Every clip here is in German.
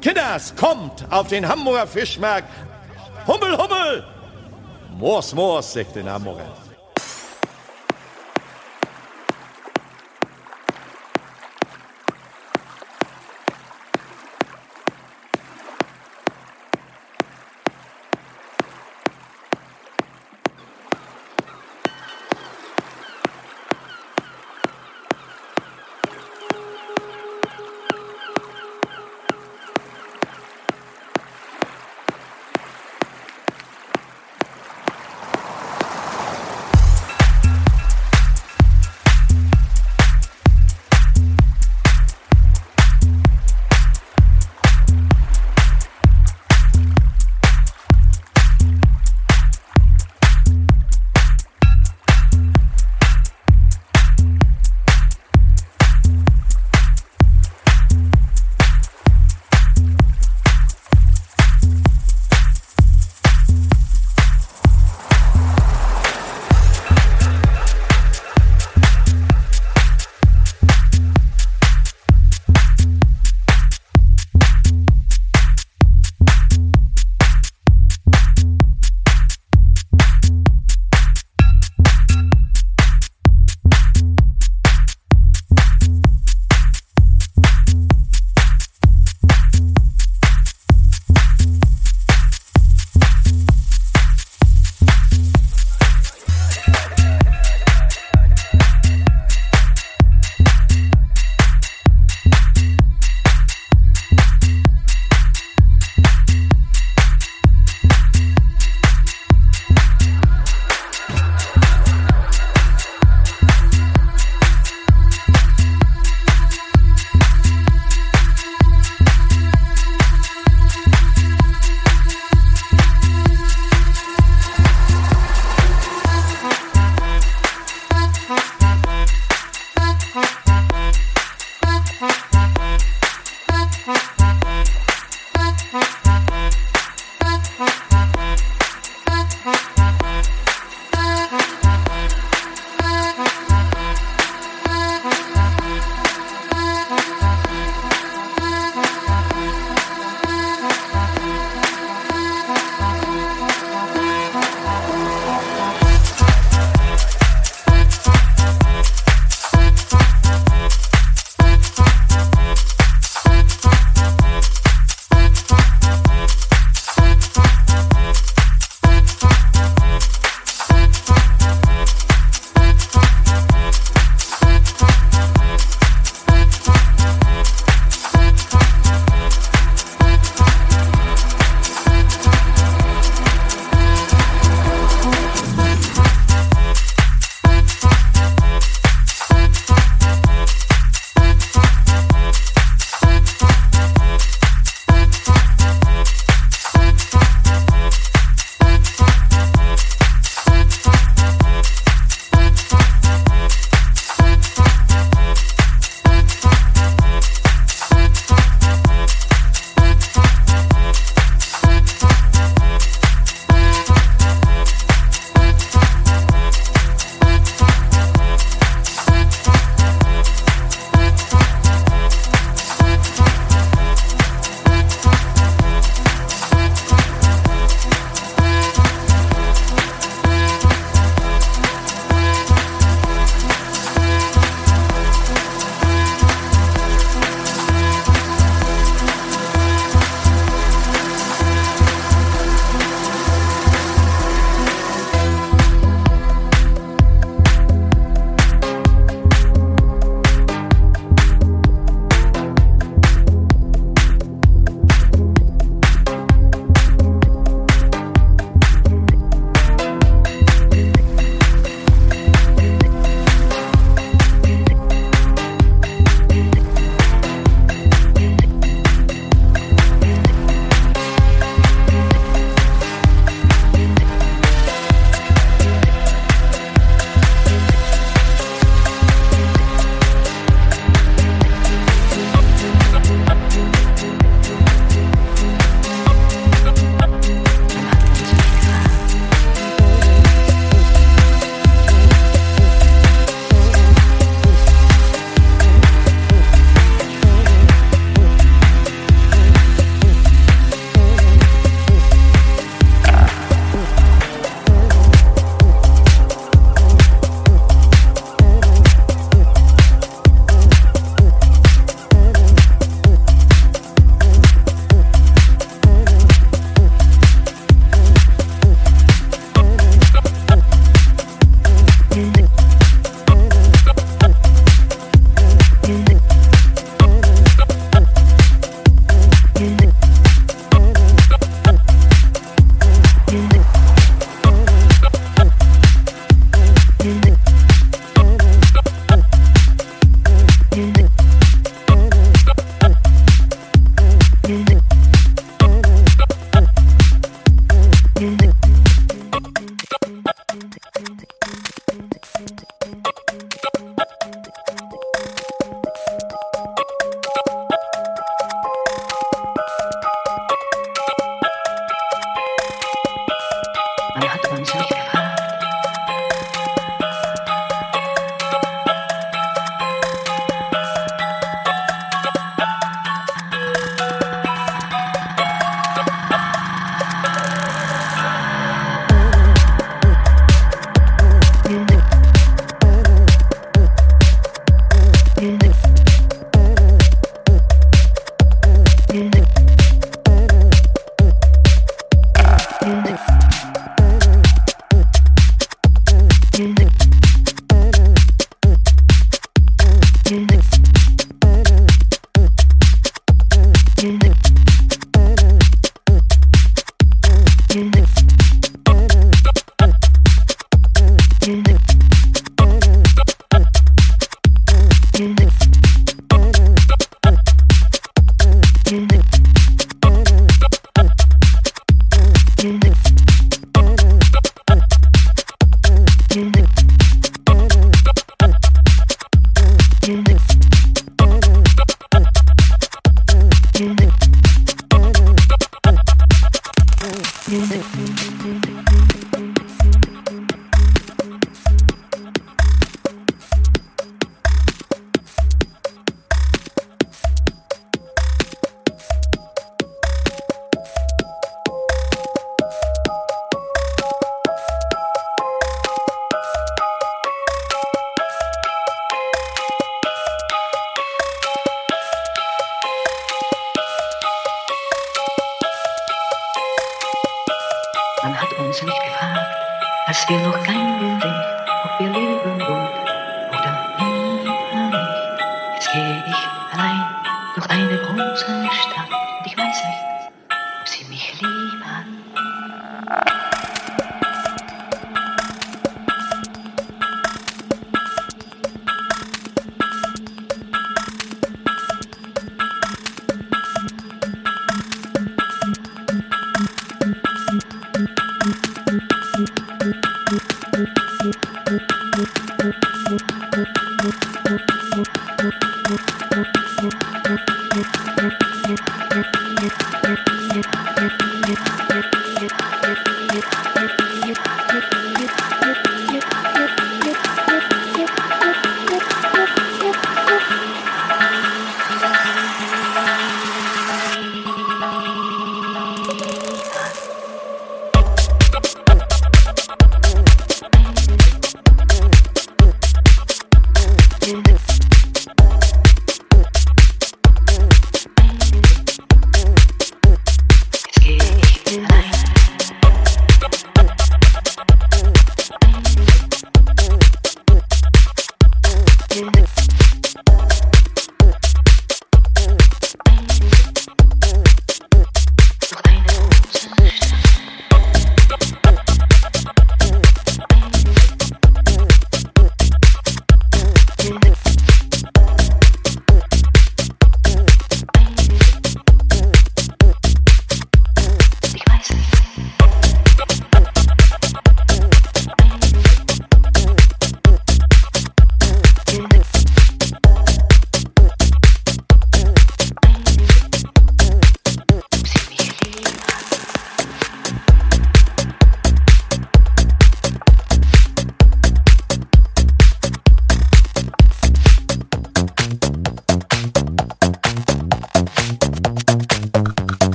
Kinders, kommt auf den Hamburger Fischmarkt. Hummel, Hummel! Moors, Moors, sagt den Hamburger.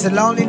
It's a lonely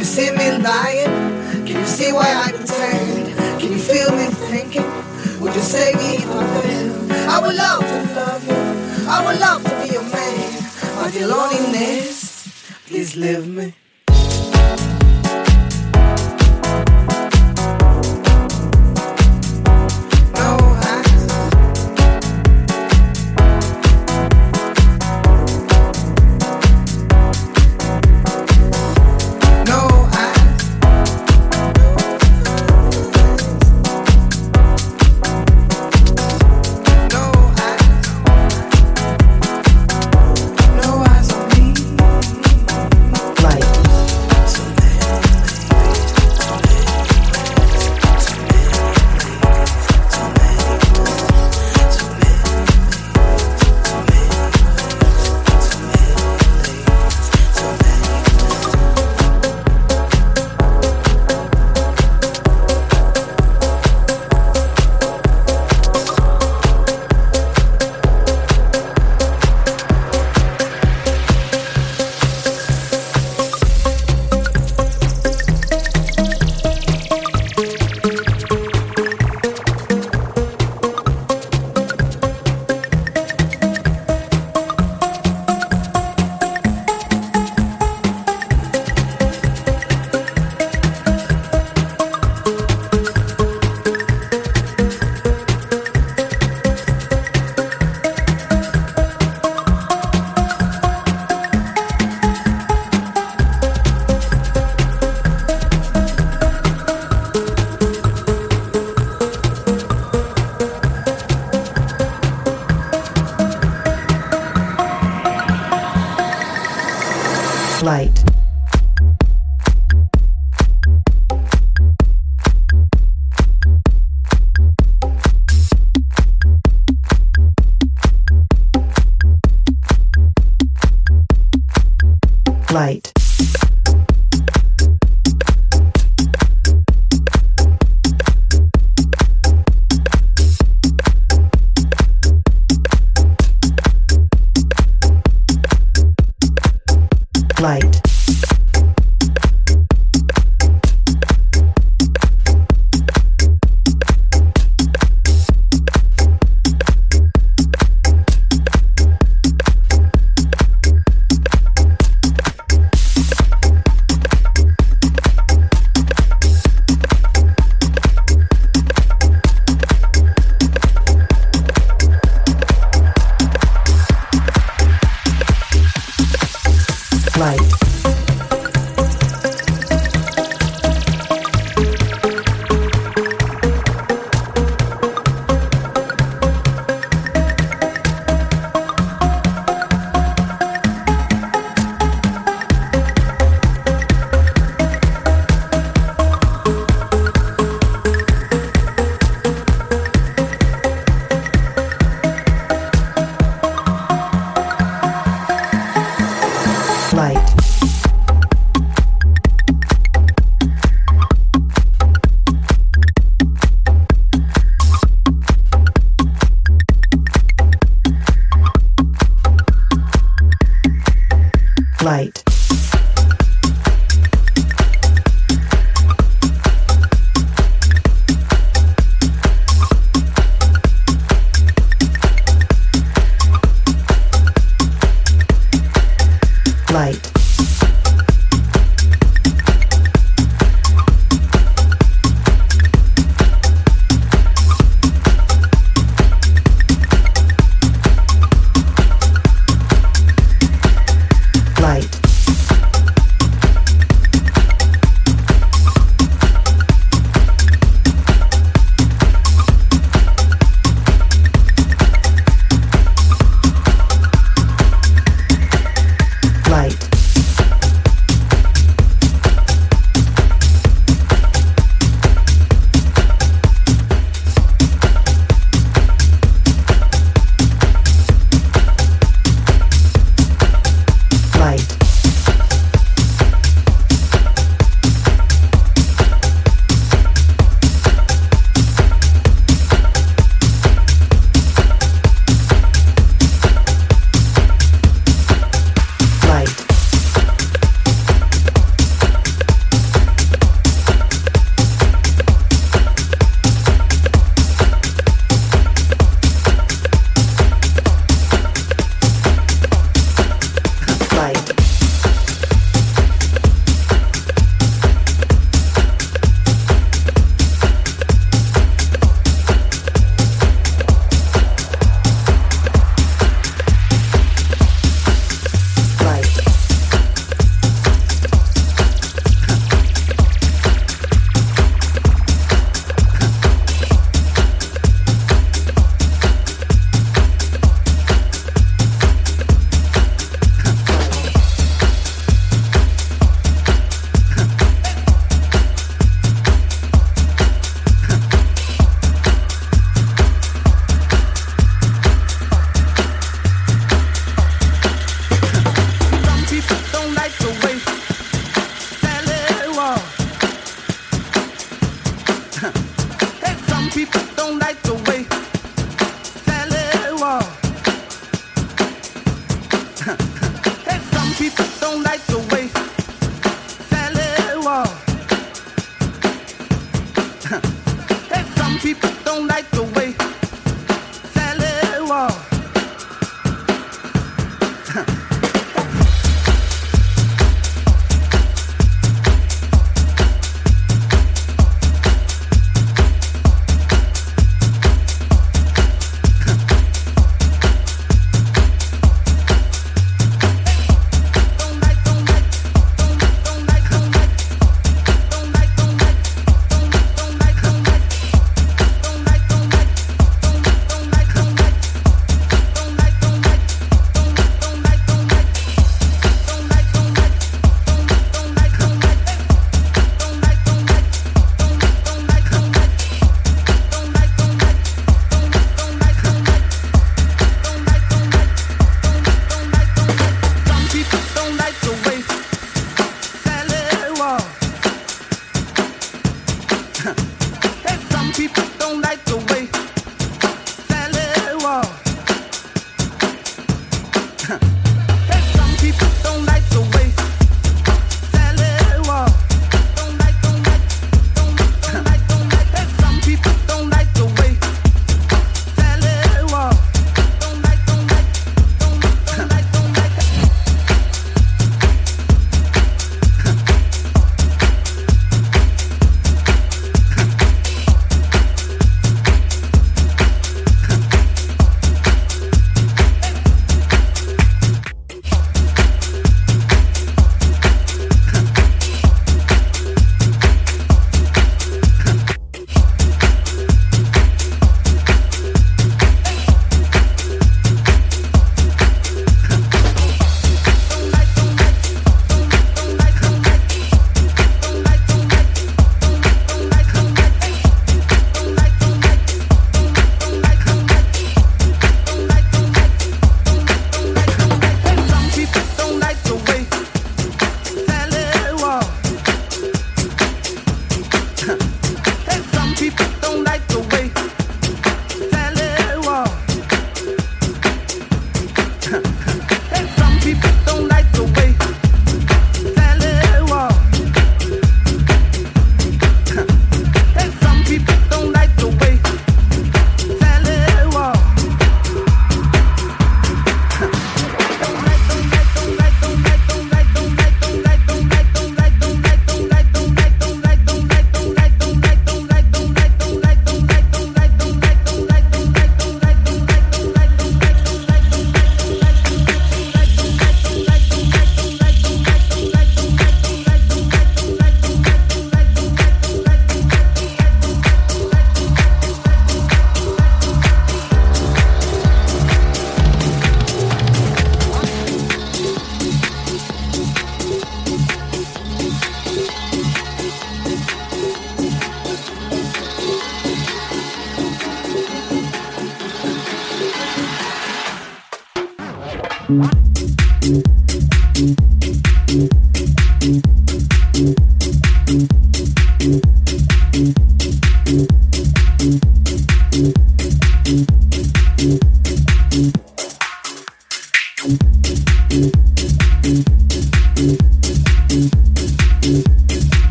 you see me lying? Can you see why I pretend? Can you feel me thinking? Would you save me if I failed? I would love to love you. I would love to be your man. My your loneliness, please leave me.